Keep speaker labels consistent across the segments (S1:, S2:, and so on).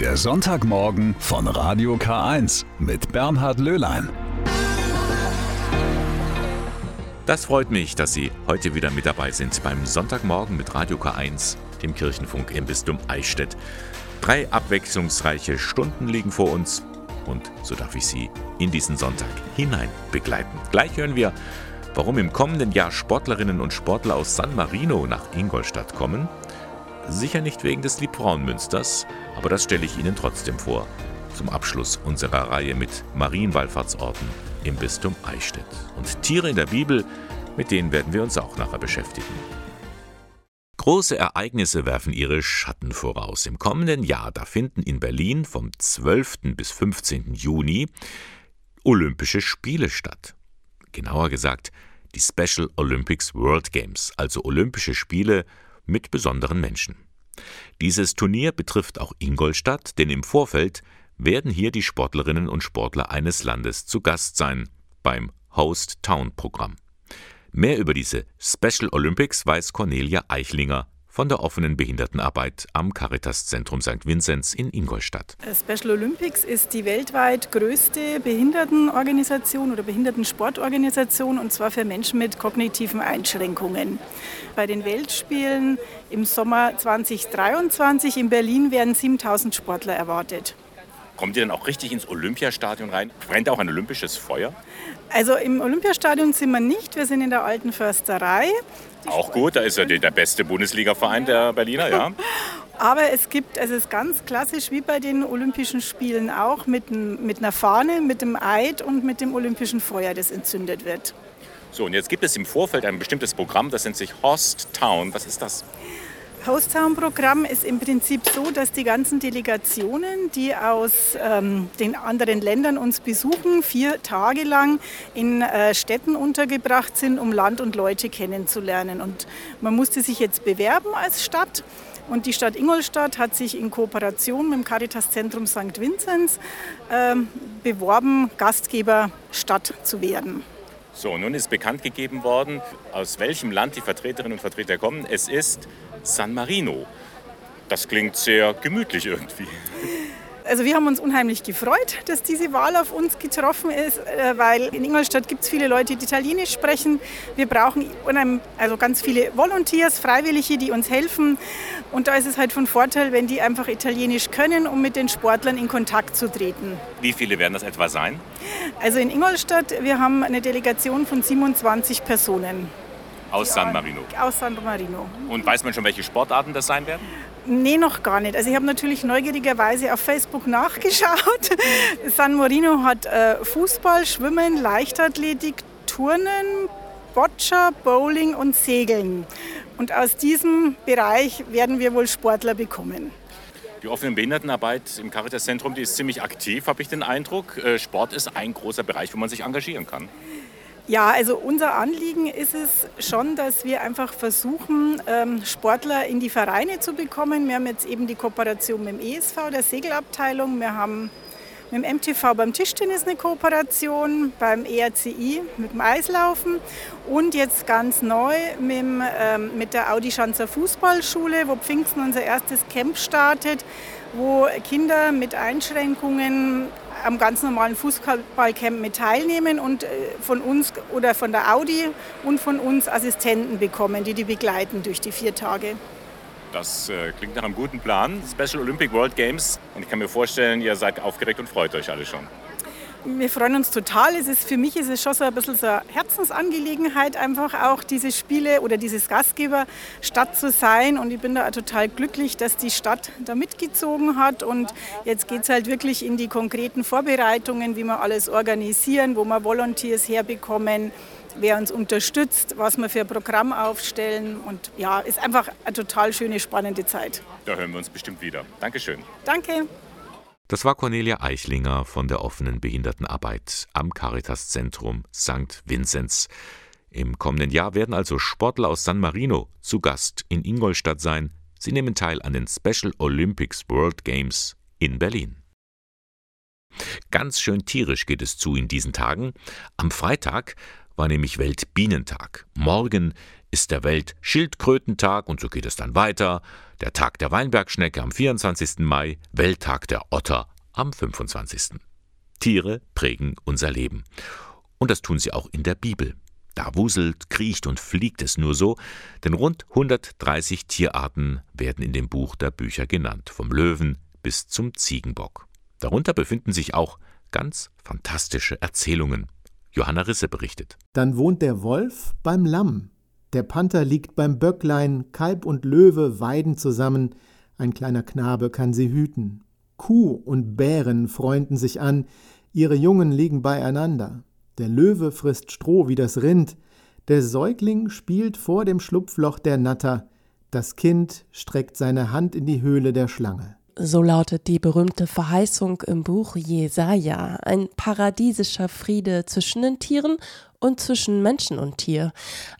S1: Der Sonntagmorgen von Radio K1 mit Bernhard Löhlein.
S2: Das freut mich, dass Sie heute wieder mit dabei sind beim Sonntagmorgen mit Radio K1, dem Kirchenfunk im Bistum Eichstätt. Drei abwechslungsreiche Stunden liegen vor uns und so darf ich Sie in diesen Sonntag hinein begleiten. Gleich hören wir, warum im kommenden Jahr Sportlerinnen und Sportler aus San Marino nach Ingolstadt kommen Sicher nicht wegen des Liebfrauenmünsters, aber das stelle ich Ihnen trotzdem vor. Zum Abschluss unserer Reihe mit Marienwallfahrtsorten im Bistum Eichstätt. Und Tiere in der Bibel, mit denen werden wir uns auch nachher beschäftigen. Große Ereignisse werfen ihre Schatten voraus. Im kommenden Jahr, da finden in Berlin vom 12. bis 15. Juni Olympische Spiele statt. Genauer gesagt, die Special Olympics World Games, also Olympische Spiele mit besonderen Menschen. Dieses Turnier betrifft auch Ingolstadt, denn im Vorfeld werden hier die Sportlerinnen und Sportler eines Landes zu Gast sein beim Host Town Programm. Mehr über diese Special Olympics weiß Cornelia Eichlinger von der offenen Behindertenarbeit am Caritas-Zentrum St. Vinzenz in Ingolstadt.
S3: Special Olympics ist die weltweit größte Behindertenorganisation oder Behindertensportorganisation und zwar für Menschen mit kognitiven Einschränkungen. Bei den Weltspielen im Sommer 2023 in Berlin werden 7000 Sportler erwartet.
S2: Kommt ihr denn auch richtig ins Olympiastadion rein? Brennt auch ein olympisches Feuer?
S3: Also im Olympiastadion sind wir nicht, wir sind in der alten Försterei.
S2: Auch gut, da ist ja der beste Bundesliga-Verein der Berliner, ja.
S3: Aber es gibt, also es ist ganz klassisch wie bei den Olympischen Spielen auch, mit, mit einer Fahne, mit dem Eid und mit dem olympischen Feuer, das entzündet wird.
S2: So, und jetzt gibt es im Vorfeld ein bestimmtes Programm, das nennt sich Host Town. Was ist das?
S3: Host-Town-Programm ist im Prinzip so, dass die ganzen Delegationen, die aus ähm, den anderen Ländern uns besuchen, vier Tage lang in äh, Städten untergebracht sind, um Land und Leute kennenzulernen. Und man musste sich jetzt bewerben als Stadt. Und die Stadt Ingolstadt hat sich in Kooperation mit dem Caritas-Zentrum St. Vinzenz äh, beworben, Gastgeber Stadt zu werden.
S2: So, nun ist bekannt gegeben worden, aus welchem Land die Vertreterinnen und Vertreter kommen. Es ist San Marino. Das klingt sehr gemütlich irgendwie.
S3: Also wir haben uns unheimlich gefreut, dass diese Wahl auf uns getroffen ist, äh, weil in Ingolstadt gibt es viele Leute, die Italienisch sprechen. Wir brauchen also ganz viele Volunteers, Freiwillige, die uns helfen. Und da ist es halt von Vorteil, wenn die einfach Italienisch können, um mit den Sportlern in Kontakt zu treten.
S2: Wie viele werden das etwa sein?
S3: Also in Ingolstadt, wir haben eine Delegation von 27 Personen.
S2: Aus San Marino?
S3: Aus San Marino.
S2: Und weiß man schon, welche Sportarten das sein werden?
S3: Nee, noch gar nicht. Also ich habe natürlich neugierigerweise auf Facebook nachgeschaut. San Marino hat äh, Fußball, Schwimmen, Leichtathletik, Turnen, Boccia, Bowling und Segeln. Und aus diesem Bereich werden wir wohl Sportler bekommen.
S2: Die offene Behindertenarbeit im Caritas-Zentrum, die ist ziemlich aktiv, habe ich den Eindruck. Äh, Sport ist ein großer Bereich, wo man sich engagieren kann.
S3: Ja, also unser Anliegen ist es schon, dass wir einfach versuchen, ähm, Sportler in die Vereine zu bekommen. Wir haben jetzt eben die Kooperation mit dem ESV, der Segelabteilung. Wir haben mit dem MTV beim Tischtennis eine Kooperation, beim ERCI mit dem Eislaufen und jetzt ganz neu mit, ähm, mit der Audi Schanzer Fußballschule, wo Pfingsten unser erstes Camp startet, wo Kinder mit Einschränkungen am ganz normalen Fußballcamp mit teilnehmen und äh, von uns oder von der Audi und von uns Assistenten bekommen, die die begleiten durch die vier Tage.
S2: Das äh, klingt nach einem guten Plan. Special Olympic World Games. Und ich kann mir vorstellen, ihr seid aufgeregt und freut euch alle schon
S3: wir freuen uns total. Es ist, für mich ist es schon so ein bisschen so eine Herzensangelegenheit, einfach auch diese Spiele oder dieses Gastgeberstadt zu sein. Und ich bin da total glücklich, dass die Stadt da mitgezogen hat. Und jetzt geht es halt wirklich in die konkreten Vorbereitungen, wie wir alles organisieren, wo wir Volunteers herbekommen, wer uns unterstützt, was wir für ein Programm aufstellen. Und ja, ist einfach eine total schöne, spannende Zeit.
S2: Da hören wir uns bestimmt wieder. Dankeschön.
S3: Danke.
S2: Das war Cornelia Eichlinger von der offenen Behindertenarbeit am Caritas-Zentrum St. Vinzenz. Im kommenden Jahr werden also Sportler aus San Marino zu Gast in Ingolstadt sein. Sie nehmen teil an den Special Olympics World Games in Berlin. Ganz schön tierisch geht es zu in diesen Tagen. Am Freitag war nämlich Weltbienentag. Morgen ist der Weltschildkrötentag und so geht es dann weiter. Der Tag der Weinbergschnecke am 24. Mai, Welttag der Otter am 25. Tiere prägen unser Leben. Und das tun sie auch in der Bibel. Da wuselt, kriecht und fliegt es nur so, denn rund 130 Tierarten werden in dem Buch der Bücher genannt, vom Löwen bis zum Ziegenbock. Darunter befinden sich auch ganz fantastische Erzählungen. Johanna Risse berichtet.
S4: Dann wohnt der Wolf beim Lamm, der Panther liegt beim Böcklein, Kalb und Löwe weiden zusammen, ein kleiner Knabe kann sie hüten. Kuh und Bären freunden sich an, ihre Jungen liegen beieinander. Der Löwe frisst Stroh wie das Rind, der Säugling spielt vor dem Schlupfloch der Natter, das Kind streckt seine Hand in die Höhle der Schlange.
S5: So lautet die berühmte Verheißung im Buch Jesaja, ein paradiesischer Friede zwischen den Tieren und zwischen Menschen und Tier.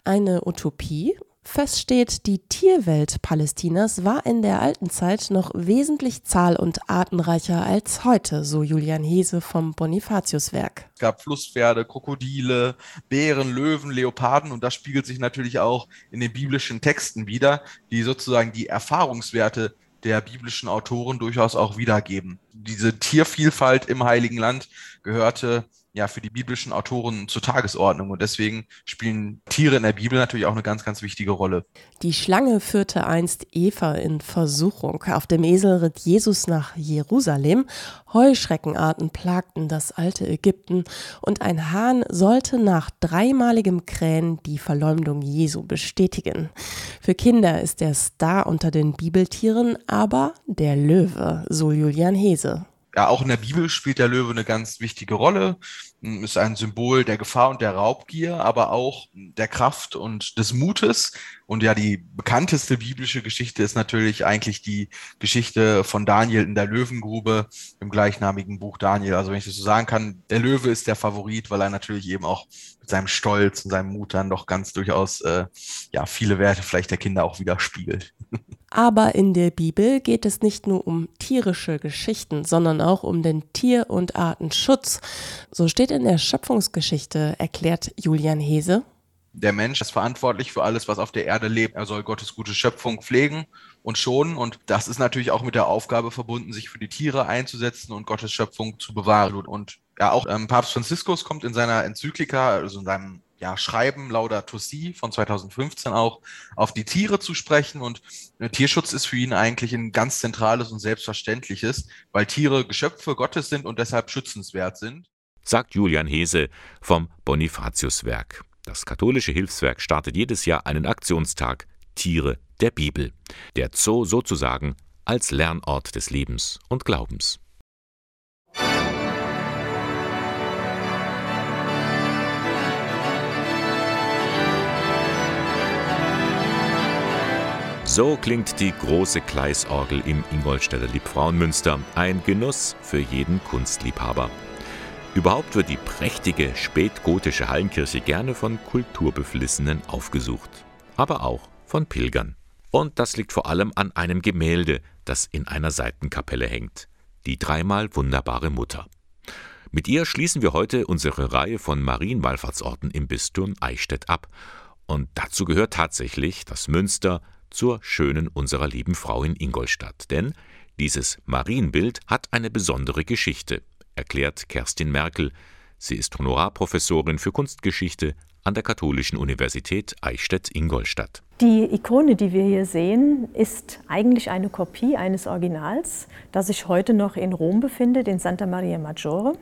S5: Eine Utopie? Fest steht, die Tierwelt Palästinas war in der alten Zeit noch wesentlich zahl- und artenreicher als heute, so Julian Hese vom Bonifatiuswerk.
S6: Es gab Flusspferde, Krokodile, Bären, Löwen, Leoparden und das spiegelt sich natürlich auch in den biblischen Texten wieder, die sozusagen die Erfahrungswerte der biblischen Autoren durchaus auch wiedergeben. Diese Tiervielfalt im Heiligen Land gehörte ja für die biblischen Autoren zur Tagesordnung. Und deswegen spielen Tiere in der Bibel natürlich auch eine ganz, ganz wichtige Rolle.
S5: Die Schlange führte einst Eva in Versuchung. Auf dem Esel ritt Jesus nach Jerusalem. Heuschreckenarten plagten das alte Ägypten. Und ein Hahn sollte nach dreimaligem Krähen die Verleumdung Jesu bestätigen. Für Kinder ist der Star unter den Bibeltieren aber der Löwe, so Julian Hese
S6: ja, auch in der Bibel spielt der Löwe eine ganz wichtige Rolle, hm, ist ein Symbol der Gefahr und der Raubgier, aber auch der Kraft und des Mutes. Und ja, die bekannteste biblische Geschichte ist natürlich eigentlich die Geschichte von Daniel in der Löwengrube im gleichnamigen Buch Daniel. Also wenn ich das so sagen kann, der Löwe ist der Favorit, weil er natürlich eben auch mit seinem Stolz und seinem Mut dann doch ganz durchaus äh, ja viele Werte vielleicht der Kinder auch widerspiegelt.
S5: Aber in der Bibel geht es nicht nur um tierische Geschichten, sondern auch um den Tier- und Artenschutz. So steht in der Schöpfungsgeschichte, erklärt Julian Hese.
S6: Der Mensch ist verantwortlich für alles, was auf der Erde lebt. Er soll Gottes gute Schöpfung pflegen und schonen. Und das ist natürlich auch mit der Aufgabe verbunden, sich für die Tiere einzusetzen und Gottes Schöpfung zu bewahren. Und ja, auch ähm, Papst Franziskus kommt in seiner Enzyklika, also in seinem ja, Schreiben Laudato Si von 2015 auch auf die Tiere zu sprechen und äh, Tierschutz ist für ihn eigentlich ein ganz zentrales und selbstverständliches, weil Tiere Geschöpfe Gottes sind und deshalb schützenswert sind.
S2: Sagt Julian Hese vom Bonifatiuswerk. Das katholische Hilfswerk startet jedes Jahr einen Aktionstag Tiere der Bibel. Der Zoo sozusagen als Lernort des Lebens und Glaubens. So klingt die große Kleisorgel im Ingolstädter Liebfrauenmünster. Ein Genuss für jeden Kunstliebhaber. Überhaupt wird die prächtige spätgotische Hallenkirche gerne von Kulturbeflissenen aufgesucht, aber auch von Pilgern. Und das liegt vor allem an einem Gemälde, das in einer Seitenkapelle hängt. Die dreimal wunderbare Mutter. Mit ihr schließen wir heute unsere Reihe von Marienwallfahrtsorten im Bistum Eichstätt ab. Und dazu gehört tatsächlich das Münster, zur schönen unserer lieben Frau in Ingolstadt. Denn dieses Marienbild hat eine besondere Geschichte, erklärt Kerstin Merkel. Sie ist Honorarprofessorin für Kunstgeschichte an der Katholischen Universität Eichstätt-Ingolstadt.
S7: Die Ikone, die wir hier sehen, ist eigentlich eine Kopie eines Originals, das sich heute noch in Rom befindet, in Santa Maria Maggiore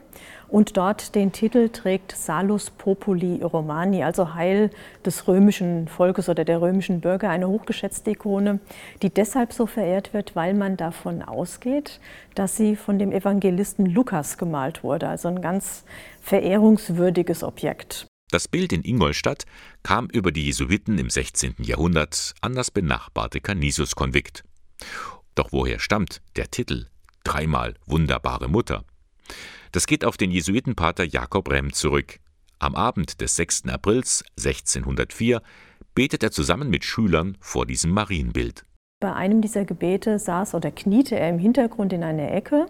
S7: und dort den Titel trägt Salus Populi Romani, also Heil des römischen Volkes oder der römischen Bürger, eine hochgeschätzte Ikone, die deshalb so verehrt wird, weil man davon ausgeht, dass sie von dem Evangelisten Lukas gemalt wurde, also ein ganz verehrungswürdiges Objekt.
S2: Das Bild in Ingolstadt kam über die Jesuiten im 16. Jahrhundert an das benachbarte Canisius-Konvikt. Doch woher stammt der Titel Dreimal wunderbare Mutter? Das geht auf den Jesuitenpater Jakob Remm zurück. Am Abend des 6. Aprils 1604 betet er zusammen mit Schülern vor diesem Marienbild.
S7: Bei einem dieser Gebete saß oder kniete er im Hintergrund in einer Ecke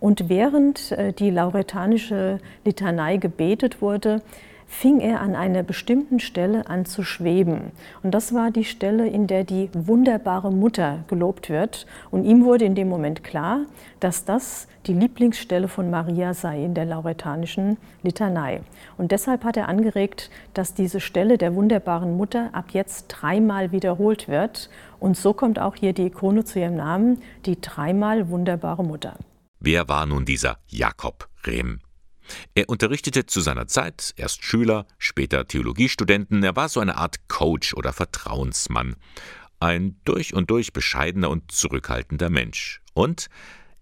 S7: und während äh, die lauretanische Litanei gebetet wurde, fing er an einer bestimmten Stelle an zu schweben. Und das war die Stelle, in der die wunderbare Mutter gelobt wird. Und ihm wurde in dem Moment klar, dass das die Lieblingsstelle von Maria sei in der lauretanischen Litanei. Und deshalb hat er angeregt, dass diese Stelle der wunderbaren Mutter ab jetzt dreimal wiederholt wird. Und so kommt auch hier die Ikone zu ihrem Namen, die dreimal wunderbare Mutter.
S2: Wer war nun dieser Jakob Rehm? Er unterrichtete zu seiner Zeit erst Schüler, später Theologiestudenten. Er war so eine Art Coach oder Vertrauensmann. Ein durch und durch bescheidener und zurückhaltender Mensch. Und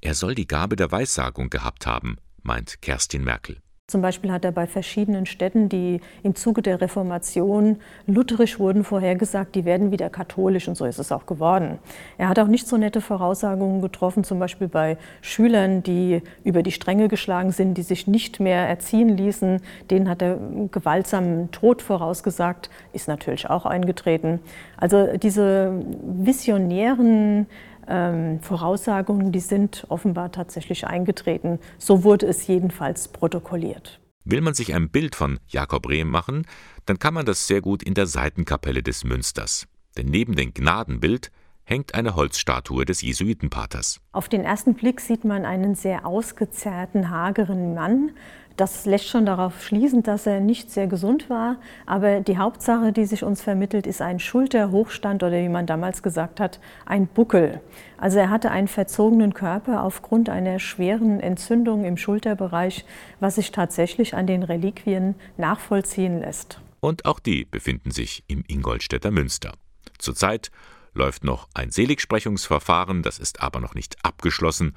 S2: er soll die Gabe der Weissagung gehabt haben, meint Kerstin Merkel.
S7: Zum Beispiel hat er bei verschiedenen Städten, die im Zuge der Reformation lutherisch wurden, vorhergesagt, die werden wieder katholisch und so ist es auch geworden. Er hat auch nicht so nette Voraussagungen getroffen, zum Beispiel bei Schülern, die über die Stränge geschlagen sind, die sich nicht mehr erziehen ließen. Denen hat er gewaltsamen Tod vorausgesagt, ist natürlich auch eingetreten. Also diese visionären ähm, Voraussagungen, die sind offenbar tatsächlich eingetreten. So wurde es jedenfalls protokolliert.
S2: Will man sich ein Bild von Jakob Rehm machen, dann kann man das sehr gut in der Seitenkapelle des Münsters. Denn neben dem Gnadenbild hängt eine Holzstatue des Jesuitenpaters.
S7: Auf den ersten Blick sieht man einen sehr ausgezerrten, hageren Mann, das lässt schon darauf schließen, dass er nicht sehr gesund war. Aber die Hauptsache, die sich uns vermittelt, ist ein Schulterhochstand oder wie man damals gesagt hat, ein Buckel. Also er hatte einen verzogenen Körper aufgrund einer schweren Entzündung im Schulterbereich, was sich tatsächlich an den Reliquien nachvollziehen lässt.
S2: Und auch die befinden sich im Ingolstädter Münster. Zurzeit läuft noch ein Seligsprechungsverfahren, das ist aber noch nicht abgeschlossen.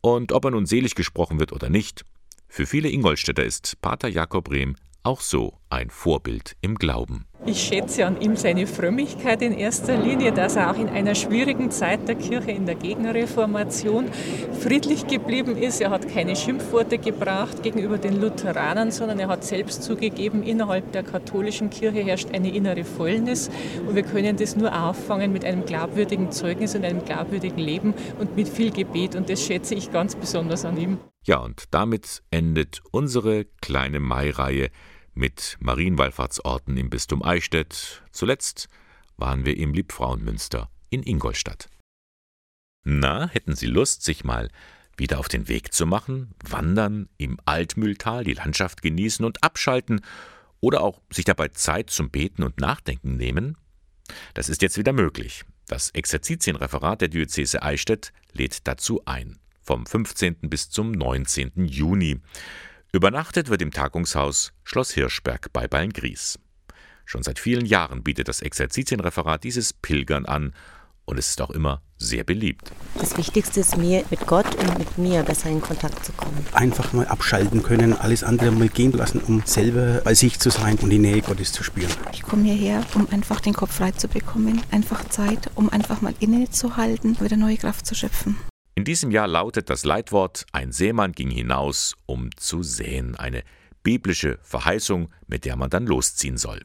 S2: Und ob er nun selig gesprochen wird oder nicht, für viele Ingolstädter ist Pater Jakob Rehm auch so ein Vorbild im Glauben.
S8: Ich schätze an ihm seine Frömmigkeit in erster Linie, dass er auch in einer schwierigen Zeit der Kirche in der Gegenreformation friedlich geblieben ist. Er hat keine Schimpfworte gebracht gegenüber den Lutheranern, sondern er hat selbst zugegeben, innerhalb der katholischen Kirche herrscht eine innere Fäulnis und wir können das nur auffangen mit einem glaubwürdigen Zeugnis und einem glaubwürdigen Leben und mit viel Gebet und das schätze ich ganz besonders an ihm.
S2: Ja, und damit endet unsere kleine Mai-Reihe mit Marienwallfahrtsorten im Bistum Eichstätt. Zuletzt waren wir im Liebfrauenmünster in Ingolstadt. Na, hätten Sie Lust, sich mal wieder auf den Weg zu machen, wandern im Altmühltal, die Landschaft genießen und abschalten oder auch sich dabei Zeit zum Beten und Nachdenken nehmen? Das ist jetzt wieder möglich. Das Exerzitienreferat der Diözese Eichstätt lädt dazu ein vom 15. bis zum 19. Juni. Übernachtet wird im Tagungshaus Schloss Hirschberg bei Beilngries. Schon seit vielen Jahren bietet das Exerzitienreferat dieses Pilgern an und es ist auch immer sehr beliebt.
S9: Das Wichtigste ist mir, mit Gott und mit mir besser in Kontakt zu kommen.
S10: Einfach mal abschalten können, alles andere mal gehen lassen, um selber bei sich zu sein und die Nähe Gottes zu spüren.
S11: Ich komme hierher, um einfach den Kopf frei zu bekommen, einfach Zeit, um einfach mal innezuhalten, wieder neue Kraft zu schöpfen.
S2: In diesem Jahr lautet das Leitwort Ein Seemann ging hinaus, um zu säen, eine biblische Verheißung, mit der man dann losziehen soll.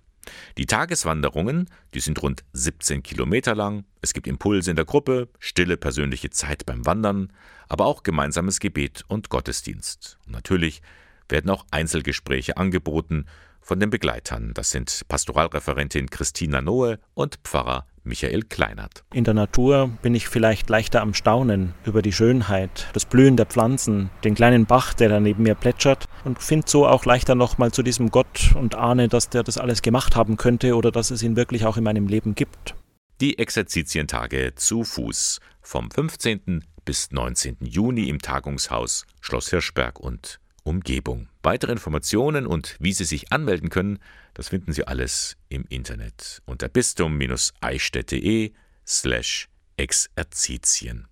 S2: Die Tageswanderungen, die sind rund 17 Kilometer lang. Es gibt Impulse in der Gruppe, stille persönliche Zeit beim Wandern, aber auch gemeinsames Gebet und Gottesdienst. Und natürlich werden auch Einzelgespräche angeboten von den Begleitern. Das sind Pastoralreferentin Christina Noe und Pfarrer Michael Kleinert.
S12: In der Natur bin ich vielleicht leichter am Staunen über die Schönheit, das Blühen der Pflanzen, den kleinen Bach, der da neben mir plätschert und finde so auch leichter nochmal zu diesem Gott und ahne, dass der das alles gemacht haben könnte oder dass es ihn wirklich auch in meinem Leben gibt.
S2: Die Exerzitientage zu Fuß vom 15. bis 19. Juni im Tagungshaus Schloss Hirschberg und Umgebung. Weitere Informationen und wie Sie sich anmelden können, das finden Sie alles im Internet unter bistum-eichstätt.de slash exerzitien.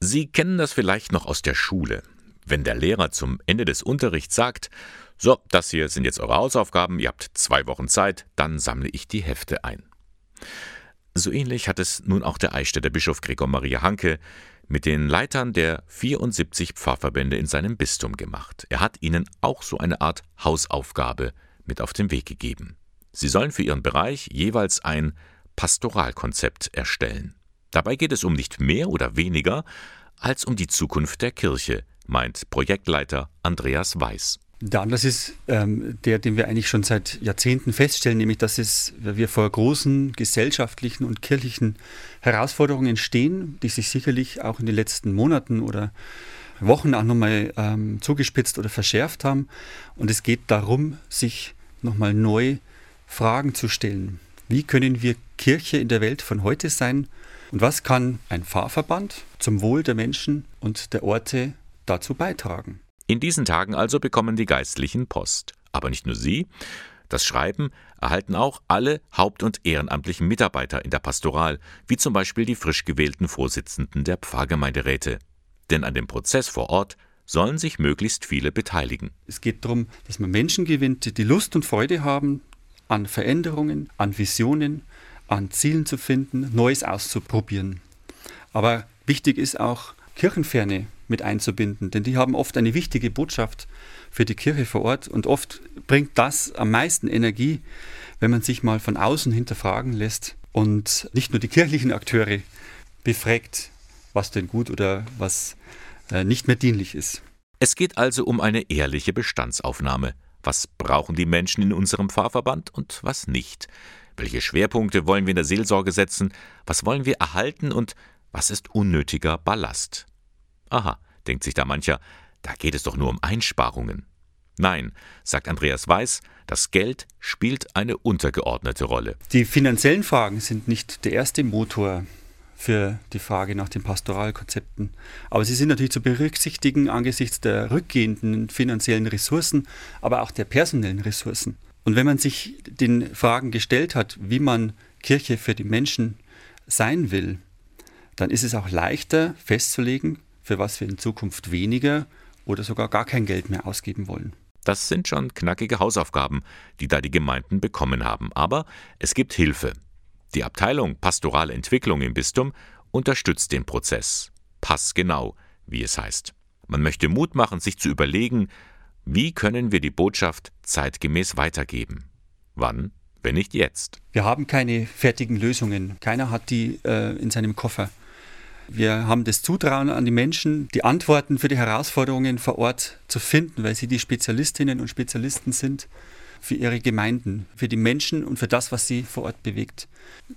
S2: Sie kennen das vielleicht noch aus der Schule, wenn der Lehrer zum Ende des Unterrichts sagt, so, das hier sind jetzt eure Hausaufgaben, ihr habt zwei Wochen Zeit, dann sammle ich die Hefte ein. So ähnlich hat es nun auch der Eichstätter Bischof Gregor Maria Hanke mit den Leitern der 74 Pfarrverbände in seinem Bistum gemacht. Er hat ihnen auch so eine Art Hausaufgabe mit auf den Weg gegeben. Sie sollen für ihren Bereich jeweils ein Pastoralkonzept erstellen. Dabei geht es um nicht mehr oder weniger als um die Zukunft der Kirche, meint Projektleiter Andreas Weiß.
S13: Der Anlass ist ähm, der, den wir eigentlich schon seit Jahrzehnten feststellen, nämlich dass es, wir vor großen gesellschaftlichen und kirchlichen Herausforderungen stehen, die sich sicherlich auch in den letzten Monaten oder Wochen auch nochmal ähm, zugespitzt oder verschärft haben. Und es geht darum, sich nochmal neu Fragen zu stellen. Wie können wir Kirche in der Welt von heute sein? Und was kann ein Pfarrverband zum Wohl der Menschen und der Orte dazu beitragen?
S2: In diesen Tagen also bekommen die Geistlichen Post. Aber nicht nur sie. Das Schreiben erhalten auch alle haupt- und ehrenamtlichen Mitarbeiter in der Pastoral, wie zum Beispiel die frisch gewählten Vorsitzenden der Pfarrgemeinderäte. Denn an dem Prozess vor Ort sollen sich möglichst viele beteiligen.
S13: Es geht darum, dass man Menschen gewinnt, die Lust und Freude haben an Veränderungen, an Visionen, an Zielen zu finden, Neues auszuprobieren. Aber wichtig ist auch, Kirchenferne mit einzubinden, denn die haben oft eine wichtige Botschaft für die Kirche vor Ort und oft bringt das am meisten Energie, wenn man sich mal von außen hinterfragen lässt und nicht nur die kirchlichen Akteure befragt, was denn gut oder was äh, nicht mehr dienlich ist.
S2: Es geht also um eine ehrliche Bestandsaufnahme. Was brauchen die Menschen in unserem Pfarrverband und was nicht? Welche Schwerpunkte wollen wir in der Seelsorge setzen? Was wollen wir erhalten und was ist unnötiger Ballast? Aha, denkt sich da mancher, da geht es doch nur um Einsparungen. Nein, sagt Andreas Weiß, das Geld spielt eine untergeordnete Rolle.
S13: Die finanziellen Fragen sind nicht der erste Motor für die Frage nach den Pastoralkonzepten. Aber sie sind natürlich zu berücksichtigen angesichts der rückgehenden finanziellen Ressourcen, aber auch der personellen Ressourcen. Und wenn man sich den Fragen gestellt hat, wie man Kirche für die Menschen sein will, dann ist es auch leichter festzulegen, für was wir in Zukunft weniger oder sogar gar kein Geld mehr ausgeben wollen.
S2: Das sind schon knackige Hausaufgaben, die da die Gemeinden bekommen haben. Aber es gibt Hilfe. Die Abteilung Pastorale Entwicklung im Bistum unterstützt den Prozess. Passgenau, wie es heißt. Man möchte Mut machen, sich zu überlegen, wie können wir die Botschaft zeitgemäß weitergeben? Wann, wenn nicht jetzt?
S13: Wir haben keine fertigen Lösungen. Keiner hat die äh, in seinem Koffer. Wir haben das Zutrauen an die Menschen, die Antworten für die Herausforderungen vor Ort zu finden, weil sie die Spezialistinnen und Spezialisten sind für ihre Gemeinden, für die Menschen und für das, was sie vor Ort bewegt.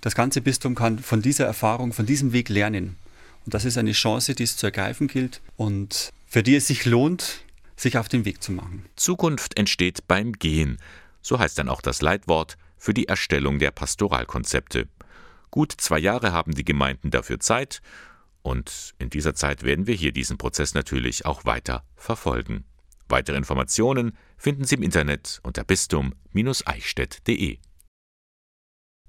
S13: Das ganze Bistum kann von dieser Erfahrung, von diesem Weg lernen. Und das ist eine Chance, die es zu ergreifen gilt und für die es sich lohnt, sich auf den Weg zu machen.
S2: Zukunft entsteht beim Gehen. So heißt dann auch das Leitwort für die Erstellung der Pastoralkonzepte. Gut zwei Jahre haben die Gemeinden dafür Zeit und in dieser Zeit werden wir hier diesen Prozess natürlich auch weiter verfolgen. Weitere Informationen finden Sie im Internet unter bistum-eichstätt.de.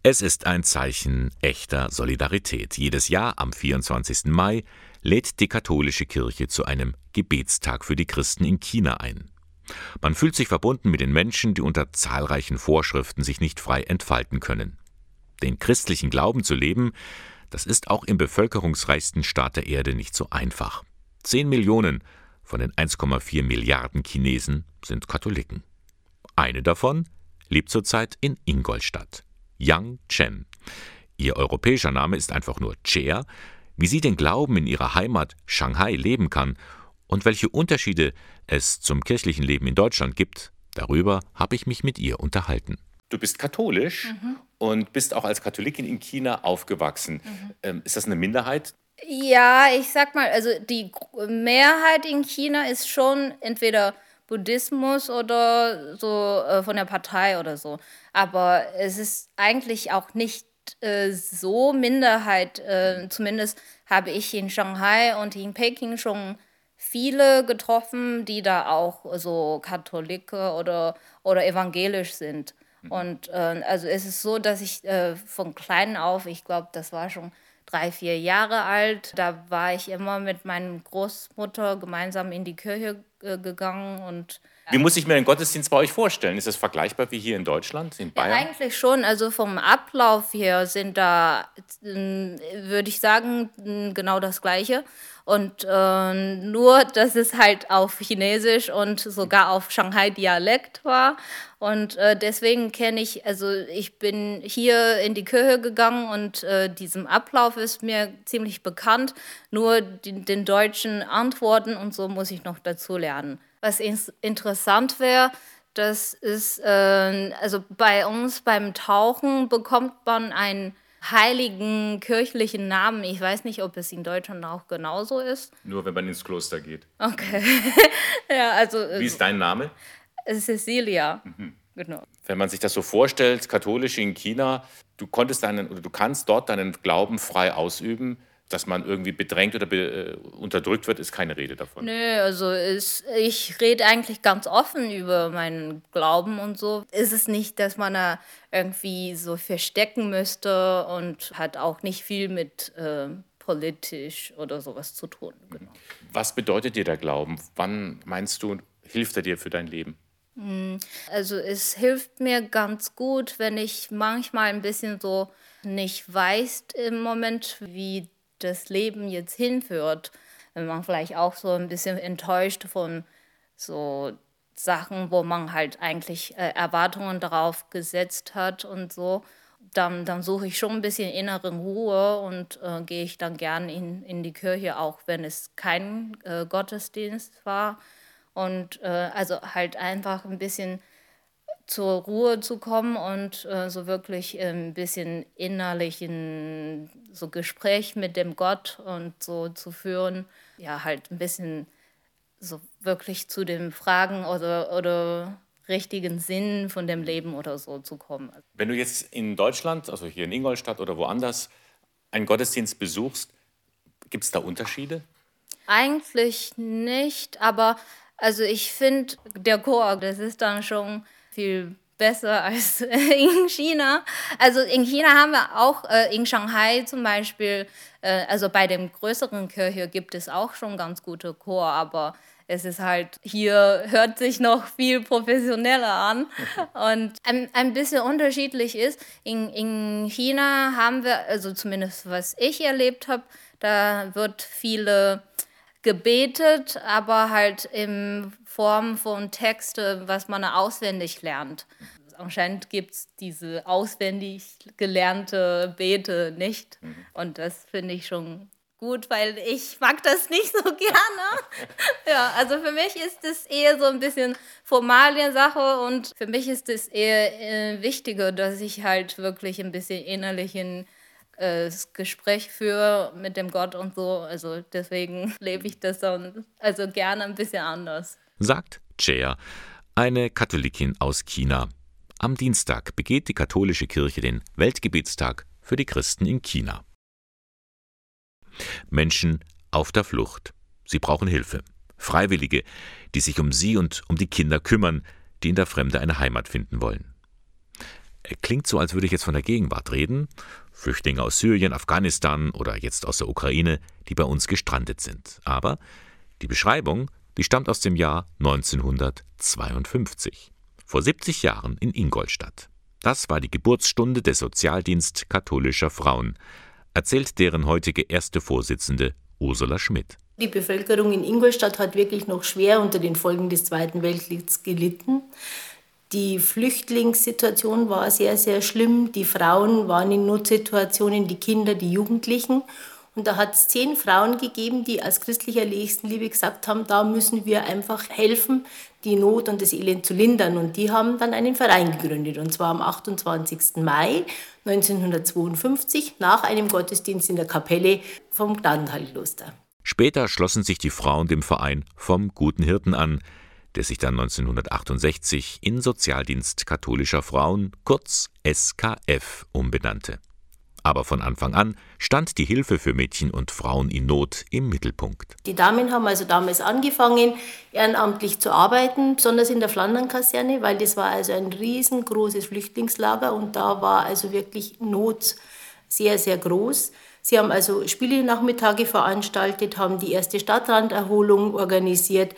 S2: Es ist ein Zeichen echter Solidarität. Jedes Jahr am 24. Mai lädt die katholische Kirche zu einem Gebetstag für die Christen in China ein. Man fühlt sich verbunden mit den Menschen, die unter zahlreichen Vorschriften sich nicht frei entfalten können. Den christlichen Glauben zu leben, das ist auch im bevölkerungsreichsten Staat der Erde nicht so einfach. Zehn Millionen von den 1,4 Milliarden Chinesen sind Katholiken. Eine davon lebt zurzeit in Ingolstadt. Yang Chen. Ihr europäischer Name ist einfach nur Chair. Wie sie den Glauben in ihrer Heimat Shanghai leben kann und welche Unterschiede es zum kirchlichen Leben in Deutschland gibt, darüber habe ich mich mit ihr unterhalten. Du bist katholisch mhm. Und bist auch als Katholikin in China aufgewachsen. Mhm. Ähm, ist das eine Minderheit?
S14: Ja, ich sag mal, also die Mehrheit in China ist schon entweder Buddhismus oder so äh, von der Partei oder so. Aber es ist eigentlich auch nicht äh, so Minderheit. Äh, zumindest habe ich in Shanghai und in Peking schon viele getroffen, die da auch so Katholike oder, oder evangelisch sind. Mhm. Und äh, also es ist so, dass ich äh, von klein auf, ich glaube, das war schon drei, vier Jahre alt, da war ich immer mit meiner Großmutter gemeinsam in die Kirche äh, gegangen und
S2: wie muss ich mir den Gottesdienst bei euch vorstellen? Ist das vergleichbar wie hier in Deutschland, in Bayern?
S14: Ja, eigentlich schon. Also vom Ablauf her sind da, würde ich sagen, genau das Gleiche. Und äh, nur, dass es halt auf Chinesisch und sogar auf Shanghai-Dialekt war. Und äh, deswegen kenne ich, also ich bin hier in die Kirche gegangen und äh, diesem Ablauf ist mir ziemlich bekannt. Nur die, den deutschen Antworten und so muss ich noch dazu lernen. Was interessant wäre, das ist, äh, also bei uns beim Tauchen bekommt man ein heiligen kirchlichen Namen. Ich weiß nicht, ob es in Deutschland auch genauso ist.
S2: Nur wenn man ins Kloster geht.
S14: Okay. ja, also,
S2: Wie ist dein Name?
S14: Cecilia. Mhm. Genau.
S2: Wenn man sich das so vorstellt, katholisch in China, du konntest deinen oder du kannst dort deinen Glauben frei ausüben dass man irgendwie bedrängt oder be, äh, unterdrückt wird, ist keine Rede davon.
S14: Nö, also ist, ich rede eigentlich ganz offen über meinen Glauben und so. Ist es nicht, dass man da irgendwie so verstecken müsste und hat auch nicht viel mit äh, politisch oder sowas zu tun. Genau.
S2: Was bedeutet dir der Glauben? Wann meinst du, hilft er dir für dein Leben?
S14: Hm, also es hilft mir ganz gut, wenn ich manchmal ein bisschen so nicht weiß im Moment, wie das Leben jetzt hinführt. Wenn man vielleicht auch so ein bisschen enttäuscht von so Sachen, wo man halt eigentlich äh, Erwartungen darauf gesetzt hat und so, dann, dann suche ich schon ein bisschen innere Ruhe und äh, gehe ich dann gern in, in die Kirche, auch wenn es kein äh, Gottesdienst war. Und äh, also halt einfach ein bisschen zur Ruhe zu kommen und äh, so wirklich ein bisschen innerlichen so Gespräch mit dem Gott und so zu führen, ja halt ein bisschen so wirklich zu den Fragen oder, oder richtigen Sinn von dem Leben oder so zu kommen.
S2: Wenn du jetzt in Deutschland, also hier in Ingolstadt oder woanders, einen Gottesdienst besuchst, gibt es da Unterschiede?
S14: Eigentlich nicht, aber also ich finde, der Chor, das ist dann schon viel besser als in China. Also in China haben wir auch, äh, in Shanghai zum Beispiel, äh, also bei dem größeren Kirche gibt es auch schon ganz gute Chor, aber es ist halt, hier hört sich noch viel professioneller an und ein, ein bisschen unterschiedlich ist. In, in China haben wir, also zumindest was ich erlebt habe, da wird viele gebetet, aber halt in Form von Texte, was man auswendig lernt. Anscheinend gibt es diese auswendig gelernte Bete nicht. Mhm. Und das finde ich schon gut, weil ich mag das nicht so gerne. ja, also für mich ist das eher so ein bisschen Formaliensache und für mich ist es eher äh, wichtiger, dass ich halt wirklich ein bisschen innerlichen äh, Gespräch führe mit dem Gott und so. Also deswegen lebe ich das dann also gerne ein bisschen anders.
S2: Sagt Chea, eine Katholikin aus China. Am Dienstag begeht die katholische Kirche den Weltgebetstag für die Christen in China. Menschen auf der Flucht. Sie brauchen Hilfe. Freiwillige, die sich um sie und um die Kinder kümmern, die in der Fremde eine Heimat finden wollen. Klingt so, als würde ich jetzt von der Gegenwart reden, Flüchtlinge aus Syrien, Afghanistan oder jetzt aus der Ukraine, die bei uns gestrandet sind. Aber die Beschreibung, die stammt aus dem Jahr 1952, vor 70 Jahren in Ingolstadt. Das war die Geburtsstunde des Sozialdienst katholischer Frauen, erzählt deren heutige erste Vorsitzende Ursula Schmidt.
S15: Die Bevölkerung in Ingolstadt hat wirklich noch schwer unter den Folgen des Zweiten Weltkriegs gelitten. Die Flüchtlingssituation war sehr, sehr schlimm. Die Frauen waren in Notsituationen, die Kinder, die Jugendlichen. Und da hat es zehn Frauen gegeben, die als christlicher Nächstenliebe gesagt haben, da müssen wir einfach helfen, die Not und das Elend zu lindern. Und die haben dann einen Verein gegründet, und zwar am 28. Mai 1952 nach einem Gottesdienst in der Kapelle vom Gnadentalkloster.
S2: Später schlossen sich die Frauen dem Verein vom Guten Hirten an, der sich dann 1968 in Sozialdienst katholischer Frauen, kurz SKF, umbenannte. Aber von Anfang an stand die Hilfe für Mädchen und Frauen in Not im Mittelpunkt.
S15: Die Damen haben also damals angefangen, ehrenamtlich zu arbeiten, besonders in der Flandernkaserne, weil das war also ein riesengroßes Flüchtlingslager und da war also wirklich Not sehr, sehr groß. Sie haben also Spiele-Nachmittage veranstaltet, haben die erste Stadtranderholung organisiert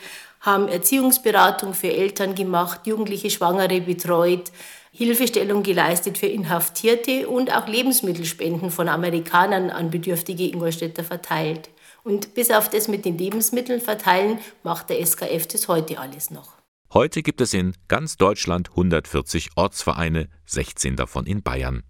S15: haben Erziehungsberatung für Eltern gemacht, jugendliche Schwangere betreut, Hilfestellung geleistet für Inhaftierte und auch Lebensmittelspenden von Amerikanern an bedürftige Ingolstädter verteilt. Und bis auf das mit den Lebensmitteln verteilen, macht der SKF das heute alles noch.
S2: Heute gibt es in ganz Deutschland 140 Ortsvereine, 16 davon in Bayern.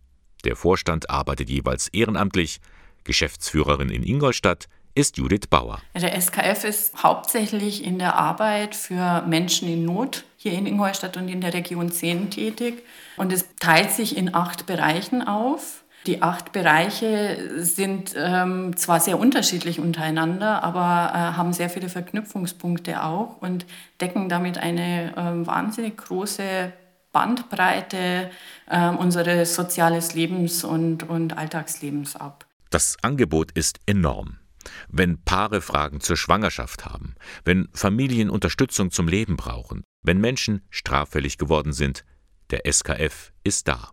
S2: Der Vorstand arbeitet jeweils ehrenamtlich. Geschäftsführerin in Ingolstadt ist Judith Bauer.
S16: Der SKF ist hauptsächlich in der Arbeit für Menschen in Not hier in Ingolstadt und in der Region 10 tätig. Und es teilt sich in acht Bereichen auf. Die acht Bereiche sind ähm, zwar sehr unterschiedlich untereinander, aber äh, haben sehr viele Verknüpfungspunkte auch und decken damit eine äh, wahnsinnig große Bandbreite äh, unseres soziales Lebens und, und Alltagslebens ab.
S2: Das Angebot ist enorm. Wenn Paare Fragen zur Schwangerschaft haben, wenn Familien Unterstützung zum Leben brauchen, wenn Menschen straffällig geworden sind, der SKF ist da.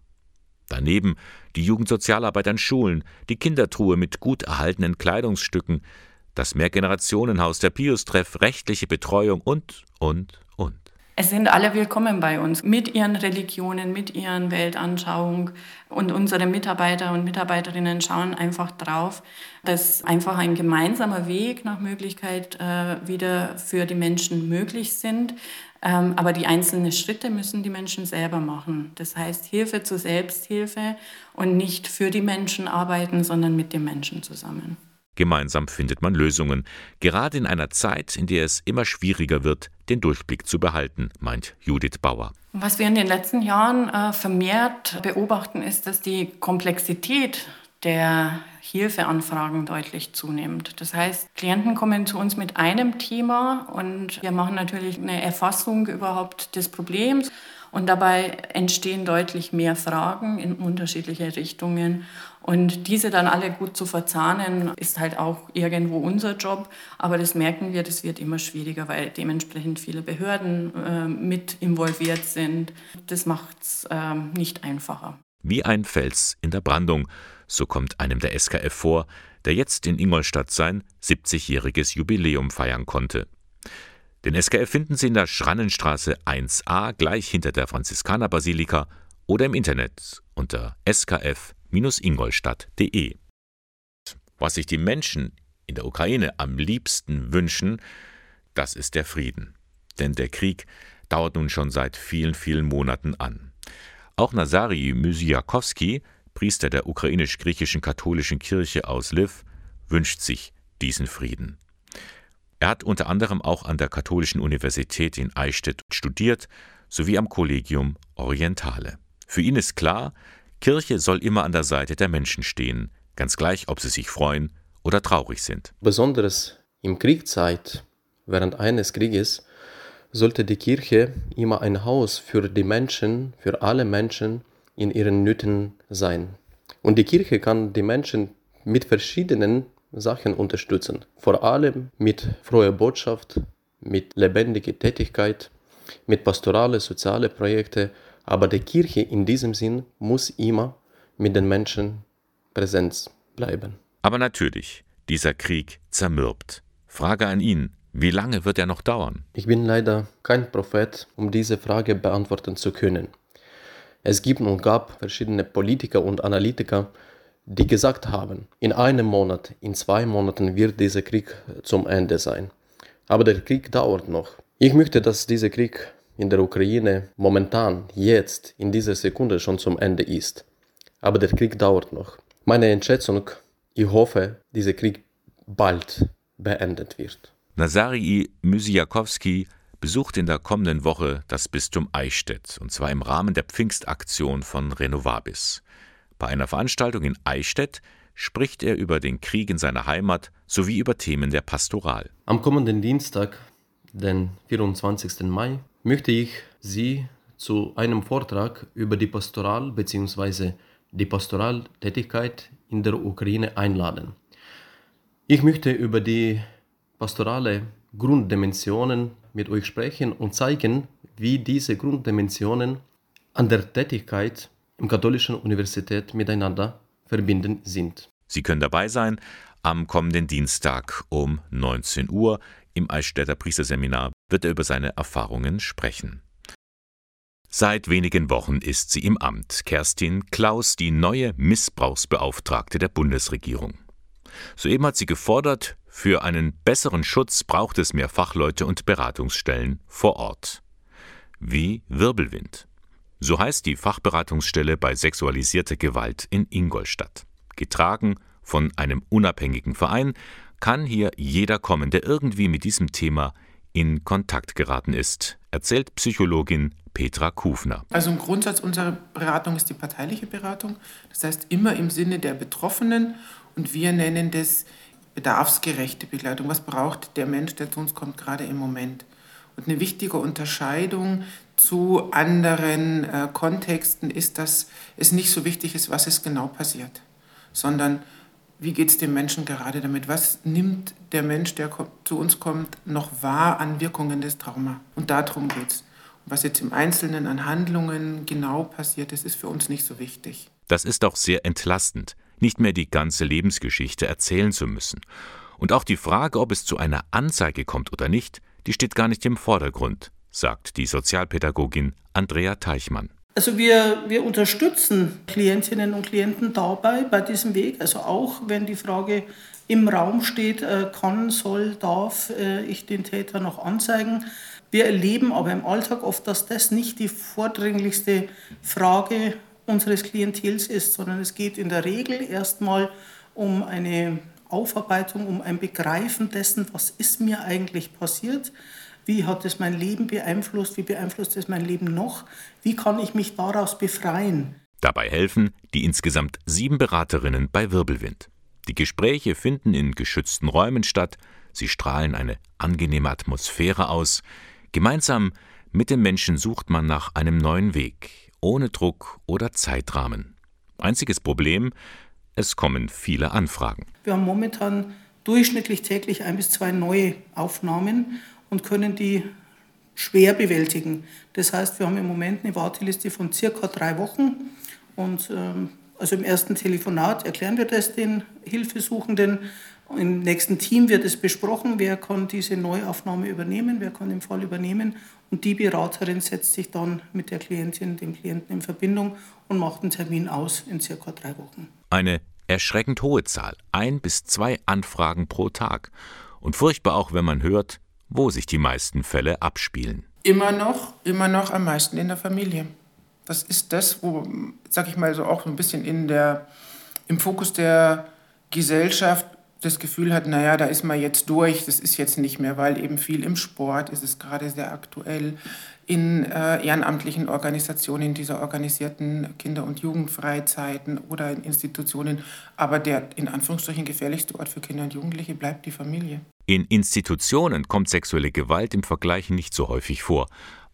S2: Daneben die Jugendsozialarbeit an Schulen, die Kindertruhe mit gut erhaltenen Kleidungsstücken, das Mehrgenerationenhaus, der Pius-Treff, rechtliche Betreuung und, und.
S16: Es sind alle willkommen bei uns mit ihren Religionen, mit ihren Weltanschauungen. Und unsere Mitarbeiter und Mitarbeiterinnen schauen einfach drauf, dass einfach ein gemeinsamer Weg nach Möglichkeit äh, wieder für die Menschen möglich sind. Ähm, aber die einzelnen Schritte müssen die Menschen selber machen. Das heißt Hilfe zur Selbsthilfe und nicht für die Menschen arbeiten, sondern mit den Menschen zusammen.
S2: Gemeinsam findet man Lösungen, gerade in einer Zeit, in der es immer schwieriger wird, den Durchblick zu behalten, meint Judith Bauer.
S16: Was wir in den letzten Jahren äh, vermehrt beobachten, ist, dass die Komplexität der Hilfeanfragen deutlich zunimmt. Das heißt, Klienten kommen zu uns mit einem Thema und wir machen natürlich eine Erfassung überhaupt des Problems und dabei entstehen deutlich mehr Fragen in unterschiedliche Richtungen. Und diese dann alle gut zu verzahnen, ist halt auch irgendwo unser Job. Aber das merken wir, das wird immer schwieriger, weil dementsprechend viele Behörden äh, mit involviert sind. Das macht es äh, nicht einfacher.
S2: Wie ein Fels in der Brandung, so kommt einem der SKF vor, der jetzt in Ingolstadt sein 70-jähriges Jubiläum feiern konnte. Den SKF finden Sie in der Schrannenstraße 1a gleich hinter der Franziskanerbasilika oder im Internet unter skf-ingolstadt.de. Was sich die Menschen in der Ukraine am liebsten wünschen, das ist der Frieden. Denn der Krieg dauert nun schon seit vielen, vielen Monaten an. Auch Nazari Mysiakowski, Priester der ukrainisch-griechischen katholischen Kirche aus Lviv, wünscht sich diesen Frieden. Er hat unter anderem auch an der Katholischen Universität in Eichstätt studiert, sowie am Collegium Orientale. Für ihn ist klar, Kirche soll immer an der Seite der Menschen stehen, ganz gleich, ob sie sich freuen oder traurig sind.
S17: Besonders im Kriegszeit, während eines Krieges, sollte die Kirche immer ein Haus für die Menschen, für alle Menschen in ihren Nöten sein. Und die Kirche kann die Menschen mit verschiedenen Sachen unterstützen. Vor allem mit froher Botschaft, mit lebendiger Tätigkeit, mit pastorale, soziale Projekte. Aber die Kirche in diesem Sinn muss immer mit den Menschen präsent bleiben.
S2: Aber natürlich, dieser Krieg zermürbt. Frage an ihn, wie lange wird er noch dauern?
S17: Ich bin leider kein Prophet, um diese Frage beantworten zu können. Es gibt und gab verschiedene Politiker und Analytiker, die gesagt haben, in einem Monat, in zwei Monaten wird dieser Krieg zum Ende sein. Aber der Krieg dauert noch. Ich möchte, dass dieser Krieg in der Ukraine momentan, jetzt, in dieser Sekunde schon zum Ende ist. Aber der Krieg dauert noch. Meine Einschätzung, ich hoffe, dieser Krieg bald beendet wird.
S2: Nazari Mysiakowski besucht in der kommenden Woche das Bistum Eichstätt, und zwar im Rahmen der Pfingstaktion von Renovabis. Bei einer Veranstaltung in Eichstätt spricht er über den Krieg in seiner Heimat sowie über Themen der Pastoral.
S17: Am kommenden Dienstag, den 24. Mai, möchte ich Sie zu einem Vortrag über die Pastoral bzw. die Pastoraltätigkeit in der Ukraine einladen. Ich möchte über die pastorale Grunddimensionen mit euch sprechen und zeigen, wie diese Grunddimensionen an der Tätigkeit im katholischen Universität miteinander verbinden sind.
S2: Sie können dabei sein am kommenden Dienstag um 19 Uhr im Eichstätter Priesterseminar wird er über seine Erfahrungen sprechen. Seit wenigen Wochen ist sie im Amt, Kerstin Klaus, die neue Missbrauchsbeauftragte der Bundesregierung. Soeben hat sie gefordert, Für einen besseren Schutz braucht es mehr Fachleute und Beratungsstellen vor Ort. Wie Wirbelwind. So heißt die Fachberatungsstelle bei sexualisierter Gewalt in Ingolstadt. Getragen von einem unabhängigen Verein kann hier jeder kommen, der irgendwie mit diesem Thema in Kontakt geraten ist, erzählt Psychologin Petra Kufner.
S18: Also im Grundsatz unserer Beratung ist die parteiliche Beratung, das heißt immer im Sinne der Betroffenen und wir nennen das bedarfsgerechte Begleitung. Was braucht der Mensch, der zu uns kommt, gerade im Moment? Und eine wichtige Unterscheidung zu anderen äh, Kontexten ist, dass es nicht so wichtig ist, was ist genau passiert, sondern wie geht es dem Menschen gerade damit? Was nimmt der Mensch, der zu uns kommt, noch wahr an Wirkungen des Trauma? Und darum geht es. Was jetzt im Einzelnen an Handlungen genau passiert ist, ist für uns nicht so wichtig.
S2: Das ist auch sehr entlastend, nicht mehr die ganze Lebensgeschichte erzählen zu müssen. Und auch die Frage, ob es zu einer Anzeige kommt oder nicht, die steht gar nicht im Vordergrund, sagt die Sozialpädagogin Andrea Teichmann.
S19: Also wir, wir unterstützen Klientinnen und Klienten dabei, bei diesem Weg. Also auch wenn die Frage im Raum steht, äh, kann, soll, darf äh, ich den Täter noch anzeigen. Wir erleben aber im Alltag oft, dass das nicht die vordringlichste Frage unseres Klientels ist, sondern es geht in der Regel erstmal um eine Aufarbeitung, um ein Begreifen dessen, was ist mir eigentlich passiert wie hat es mein Leben beeinflusst? Wie beeinflusst es mein Leben noch? Wie kann ich mich daraus befreien?
S2: Dabei helfen die insgesamt sieben Beraterinnen bei Wirbelwind. Die Gespräche finden in geschützten Räumen statt, sie strahlen eine angenehme Atmosphäre aus. Gemeinsam mit den Menschen sucht man nach einem neuen Weg, ohne Druck oder Zeitrahmen. Einziges Problem, es kommen viele Anfragen.
S19: Wir haben momentan durchschnittlich täglich ein bis zwei neue Aufnahmen und können die schwer bewältigen. Das heißt, wir haben im Moment eine Warteliste von circa drei Wochen und ähm, also im ersten Telefonat erklären wir das den Hilfesuchenden. Im nächsten Team wird es besprochen, wer kann diese Neuaufnahme übernehmen, wer kann den Fall übernehmen. Und die Beraterin setzt sich dann mit der Klientin, dem Klienten in Verbindung und macht einen Termin aus in circa drei Wochen.
S2: Eine erschreckend hohe Zahl, ein bis zwei Anfragen pro Tag. Und furchtbar auch, wenn man hört, wo sich die meisten Fälle abspielen.
S18: Immer noch, immer noch am meisten in der Familie. Das ist das, wo, sag ich mal, so auch ein bisschen in der, im Fokus der Gesellschaft das Gefühl hat, naja, da ist man jetzt durch, das ist jetzt nicht mehr, weil eben viel im Sport ist es gerade sehr aktuell, in äh, ehrenamtlichen Organisationen, in dieser organisierten Kinder- und Jugendfreizeiten oder in Institutionen. Aber der in Anführungsstrichen gefährlichste Ort für Kinder und Jugendliche bleibt die Familie.
S2: In Institutionen kommt sexuelle Gewalt im Vergleich nicht so häufig vor.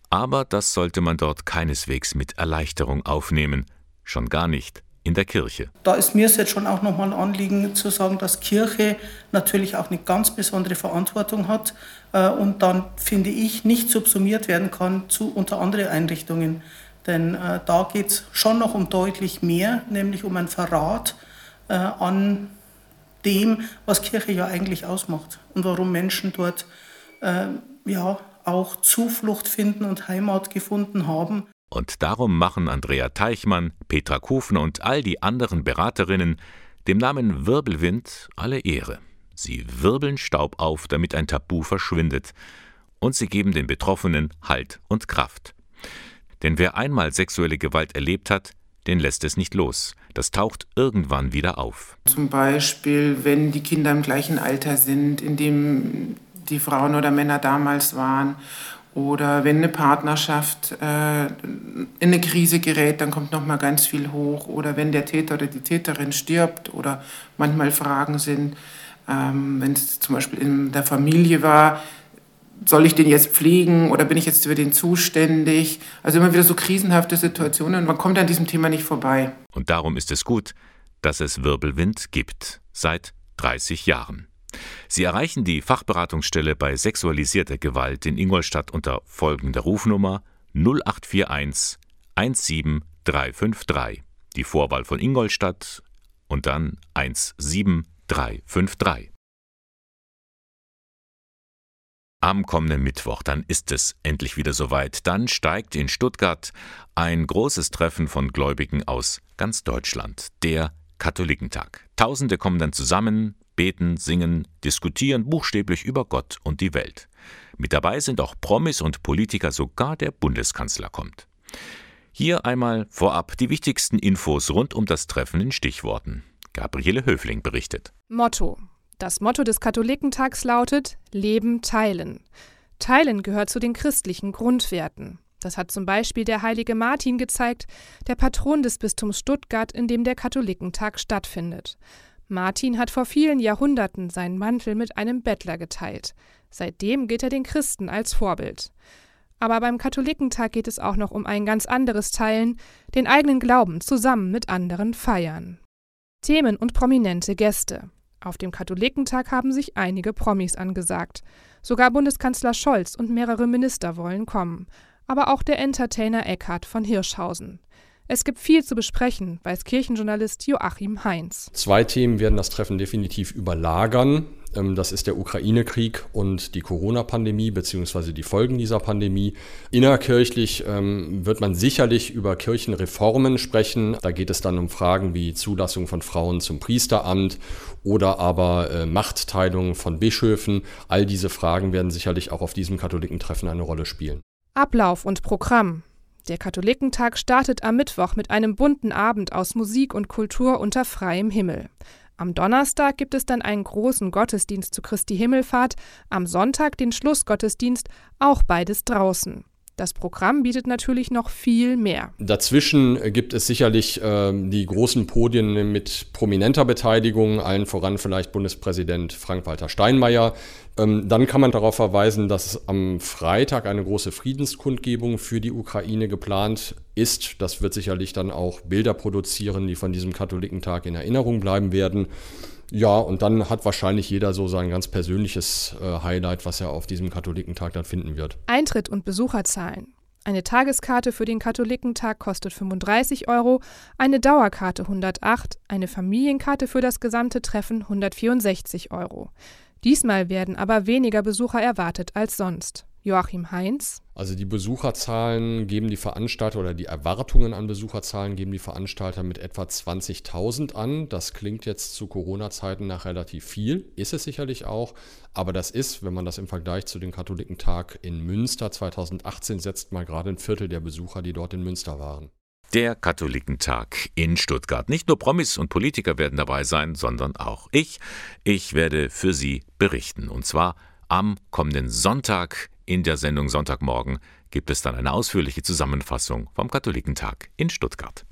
S2: Aber das sollte man dort keineswegs mit Erleichterung aufnehmen. Schon gar nicht in der Kirche.
S19: Da ist mir es jetzt schon auch nochmal ein Anliegen zu sagen, dass Kirche natürlich auch eine ganz besondere Verantwortung hat äh, und dann, finde ich, nicht subsumiert werden kann zu unter andere Einrichtungen. Denn äh, da geht es schon noch um deutlich mehr, nämlich um ein Verrat äh, an dem, was Kirche ja eigentlich ausmacht und warum Menschen dort äh, ja auch Zuflucht finden und Heimat gefunden haben.
S2: Und darum machen Andrea Teichmann, Petra Kufner und all die anderen Beraterinnen dem Namen Wirbelwind alle Ehre. Sie wirbeln Staub auf, damit ein Tabu verschwindet. Und sie geben den Betroffenen Halt und Kraft. Denn wer einmal sexuelle Gewalt erlebt hat, den lässt es nicht los. Das taucht irgendwann wieder auf.
S18: Zum Beispiel, wenn die Kinder im gleichen Alter sind, in dem die Frauen oder Männer damals waren. Oder wenn eine Partnerschaft äh, in eine Krise gerät, dann kommt noch mal ganz viel hoch. Oder wenn der Täter oder die Täterin stirbt oder manchmal Fragen sind, ähm, wenn es zum Beispiel in der Familie war, soll ich den jetzt pflegen oder bin ich jetzt für den zuständig? Also immer wieder so krisenhafte Situationen und man kommt an diesem Thema nicht vorbei.
S2: Und darum ist es gut, dass es Wirbelwind gibt, seit 30 Jahren. Sie erreichen die Fachberatungsstelle bei sexualisierter Gewalt in Ingolstadt unter folgender Rufnummer 0841 17353, die Vorwahl von Ingolstadt und dann 17353. Am kommenden Mittwoch, dann ist es endlich wieder soweit. Dann steigt in Stuttgart ein großes Treffen von Gläubigen aus ganz Deutschland, der Katholikentag. Tausende kommen dann zusammen, beten, singen, diskutieren buchstäblich über Gott und die Welt. Mit dabei sind auch Promis und Politiker, sogar der Bundeskanzler kommt. Hier einmal vorab die wichtigsten Infos rund um das Treffen in Stichworten. Gabriele Höfling berichtet.
S20: Motto. Das Motto des Katholikentags lautet Leben teilen. Teilen gehört zu den christlichen Grundwerten. Das hat zum Beispiel der heilige Martin gezeigt, der Patron des Bistums Stuttgart, in dem der Katholikentag stattfindet. Martin hat vor vielen Jahrhunderten seinen Mantel mit einem Bettler geteilt. Seitdem gilt er den Christen als Vorbild. Aber beim Katholikentag geht es auch noch um ein ganz anderes Teilen, den eigenen Glauben zusammen mit anderen feiern. Themen und prominente Gäste. Auf dem Katholikentag haben sich einige Promis angesagt. Sogar Bundeskanzler Scholz und mehrere Minister wollen kommen aber auch der Entertainer Eckhard von Hirschhausen. Es gibt viel zu besprechen, weiß Kirchenjournalist Joachim Heinz.
S21: Zwei Themen werden das Treffen definitiv überlagern. Ähm, das ist der Ukraine-Krieg und die Corona-Pandemie bzw. die Folgen dieser Pandemie. Innerkirchlich ähm, wird man sicherlich über Kirchenreformen sprechen. Da geht es dann um Fragen wie Zulassung von Frauen zum Priesteramt oder aber äh, Machtteilung von Bischöfen. All diese Fragen werden sicherlich auch auf diesem Katholikentreffen eine Rolle spielen.
S20: Ablauf und Programm. Der Katholikentag startet am Mittwoch mit einem bunten Abend aus Musik und Kultur unter freiem Himmel. Am Donnerstag gibt es dann einen großen Gottesdienst zu Christi Himmelfahrt, am Sonntag den Schlussgottesdienst, auch beides draußen. Das Programm bietet natürlich noch viel mehr.
S21: Dazwischen gibt es sicherlich äh, die großen Podien mit prominenter Beteiligung, allen voran vielleicht Bundespräsident Frank-Walter Steinmeier. Ähm, dann kann man darauf verweisen, dass am Freitag eine große Friedenskundgebung für die Ukraine geplant ist. Das wird sicherlich dann auch Bilder produzieren, die von diesem Katholikentag in Erinnerung bleiben werden. Ja, und dann hat wahrscheinlich jeder so sein ganz persönliches äh, Highlight, was er auf diesem Katholikentag dann finden wird.
S20: Eintritt und Besucherzahlen. Eine Tageskarte für den Katholikentag kostet 35 Euro, eine Dauerkarte 108, eine Familienkarte für das gesamte Treffen 164 Euro. Diesmal werden aber weniger Besucher erwartet als sonst. Joachim Heinz.
S21: Also die Besucherzahlen geben die Veranstalter oder die Erwartungen an Besucherzahlen geben die Veranstalter mit etwa 20.000 an. Das klingt jetzt zu Corona-Zeiten nach relativ viel, ist es sicherlich auch. Aber das ist, wenn man das im Vergleich zu dem Katholikentag in Münster 2018 setzt, mal gerade ein Viertel der Besucher, die dort in Münster waren.
S2: Der Katholikentag in Stuttgart. Nicht nur Promis und Politiker werden dabei sein, sondern auch ich. Ich werde für Sie berichten. Und zwar am kommenden Sonntag in der Sendung Sonntagmorgen gibt es dann eine ausführliche Zusammenfassung vom Katholikentag in Stuttgart.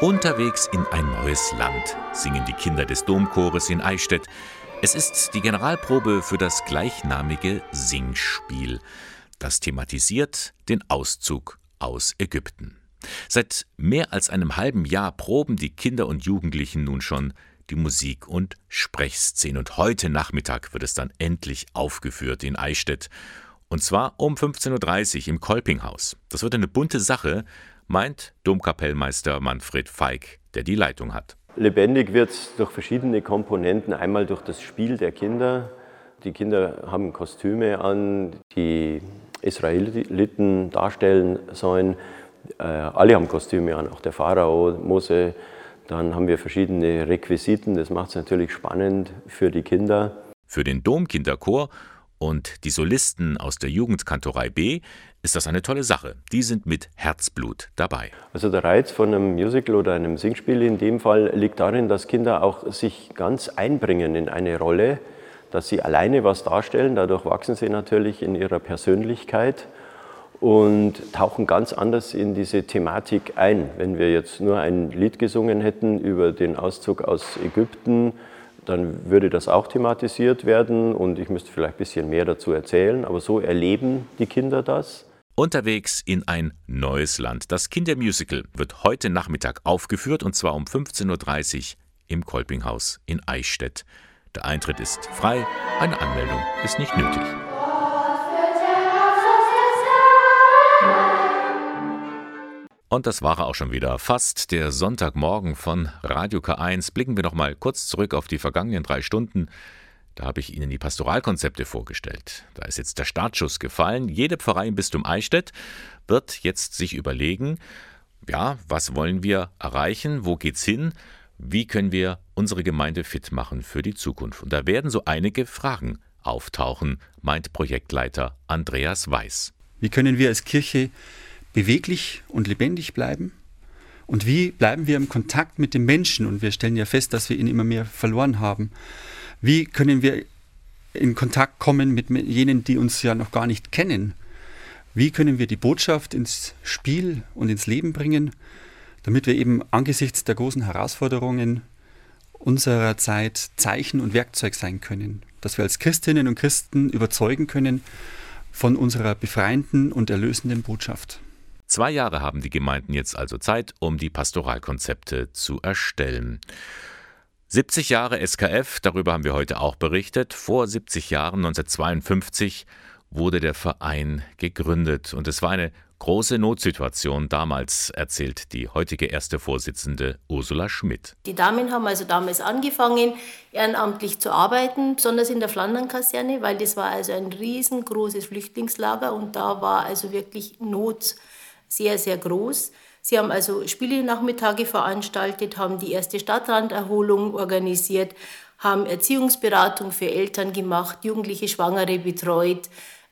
S2: Unterwegs in ein neues Land singen die Kinder des Domchores in Eichstätt. Es ist die Generalprobe für das gleichnamige Singspiel. Das thematisiert den Auszug aus Ägypten. Seit mehr als einem halben Jahr proben die Kinder und Jugendlichen nun schon die Musik- und Sprechszene. Und heute Nachmittag wird es dann endlich aufgeführt in Eichstätt. Und zwar um 15.30 Uhr im Kolpinghaus. Das wird eine bunte Sache, meint Domkapellmeister Manfred Feig, der die Leitung hat.
S22: Lebendig wird es durch verschiedene Komponenten. Einmal durch das Spiel der Kinder. Die Kinder haben Kostüme an, die Israeliten darstellen sollen. Äh, alle haben Kostüme an, auch der Pharao, Mose. Dann haben wir verschiedene Requisiten. Das macht es natürlich spannend für die Kinder.
S2: Für den Domkinderchor und die Solisten aus der Jugendkantorei B ist das eine tolle Sache. Die sind mit Herzblut dabei.
S22: Also der Reiz von einem Musical oder einem Singspiel in dem Fall liegt darin, dass Kinder auch sich ganz einbringen in eine Rolle dass sie alleine was darstellen. Dadurch wachsen sie natürlich in ihrer Persönlichkeit und tauchen ganz anders in diese Thematik ein. Wenn wir jetzt nur ein Lied gesungen hätten über den Auszug aus Ägypten, dann würde das auch thematisiert werden und ich müsste vielleicht ein bisschen mehr dazu erzählen. Aber so erleben die Kinder das.
S2: Unterwegs in ein neues Land. Das Kindermusical wird heute Nachmittag aufgeführt und zwar um 15.30 Uhr im Kolpinghaus in Eichstätt. Der Eintritt ist frei, eine Anmeldung ist nicht nötig. Und das war auch schon wieder fast der Sonntagmorgen von Radio K1. Blicken wir noch mal kurz zurück auf die vergangenen drei Stunden. Da habe ich Ihnen die Pastoralkonzepte vorgestellt. Da ist jetzt der Startschuss gefallen. Jede Pfarrei im Bistum Eichstätt wird jetzt sich überlegen, ja, was wollen wir erreichen? Wo geht's hin? Wie können wir unsere Gemeinde fit machen für die Zukunft? Und da werden so einige Fragen auftauchen, meint Projektleiter Andreas Weiß.
S13: Wie können wir als Kirche beweglich und lebendig bleiben? Und wie bleiben wir im Kontakt mit den Menschen? Und wir stellen ja fest, dass wir ihn immer mehr verloren haben. Wie können wir in Kontakt kommen mit jenen, die uns ja noch gar nicht kennen? Wie können wir die Botschaft ins Spiel und ins Leben bringen, damit wir eben angesichts der großen Herausforderungen unserer Zeit Zeichen und Werkzeug sein können, dass wir als Christinnen und Christen überzeugen können von unserer befreienden und erlösenden Botschaft.
S2: Zwei Jahre haben die Gemeinden jetzt also Zeit, um die Pastoralkonzepte zu erstellen. 70 Jahre SKF, darüber haben wir heute auch berichtet. Vor 70 Jahren, 1952, wurde der Verein gegründet und es war eine große Notsituation damals, erzählt die heutige erste Vorsitzende Ursula Schmidt.
S15: Die Damen haben also damals angefangen, ehrenamtlich zu arbeiten, besonders in der Flandernkaserne, weil das war also ein riesengroßes Flüchtlingslager und da war also wirklich Not sehr, sehr groß. Sie haben also Spiele-Nachmittage veranstaltet, haben die erste Stadtranderholung organisiert, haben Erziehungsberatung für Eltern gemacht, jugendliche Schwangere betreut,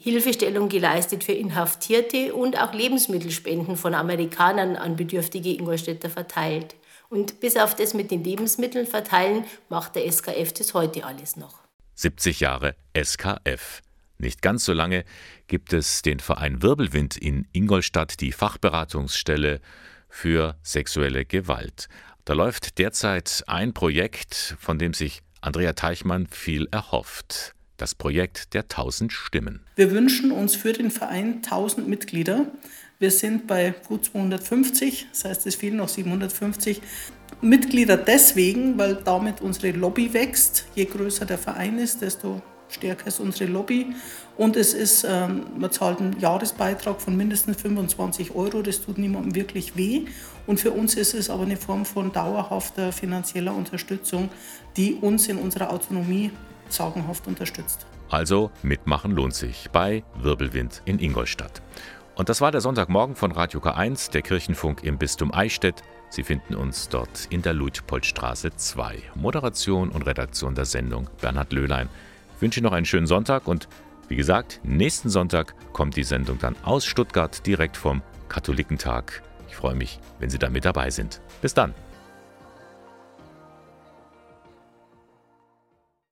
S15: Hilfestellung geleistet für Inhaftierte und auch Lebensmittelspenden von Amerikanern an bedürftige Ingolstädter verteilt. Und bis auf das mit den Lebensmitteln verteilen, macht der SKF das heute alles noch.
S2: 70 Jahre SKF. Nicht ganz so lange gibt es den Verein Wirbelwind in Ingolstadt, die Fachberatungsstelle für sexuelle Gewalt. Da läuft derzeit ein Projekt, von dem sich Andrea Teichmann viel erhofft. Das Projekt der 1000 Stimmen.
S19: Wir wünschen uns für den Verein 1000 Mitglieder. Wir sind bei gut 250, das heißt, es fehlen noch 750 Mitglieder deswegen, weil damit unsere Lobby wächst. Je größer der Verein ist, desto stärker ist unsere Lobby. Und es ist, ähm, man zahlt einen Jahresbeitrag von mindestens 25 Euro. Das tut niemandem wirklich weh. Und für uns ist es aber eine Form von dauerhafter finanzieller Unterstützung, die uns in unserer Autonomie sagenhaft unterstützt.
S2: Also mitmachen lohnt sich bei Wirbelwind in Ingolstadt. Und das war der Sonntagmorgen von Radio K1, der Kirchenfunk im Bistum Eichstätt. Sie finden uns dort in der Luitpoldstraße 2. Moderation und Redaktion der Sendung Bernhard Löhlein. Ich wünsche noch einen schönen Sonntag und wie gesagt, nächsten Sonntag kommt die Sendung dann aus Stuttgart direkt vom Katholikentag. Ich freue mich, wenn Sie da mit dabei sind. Bis dann.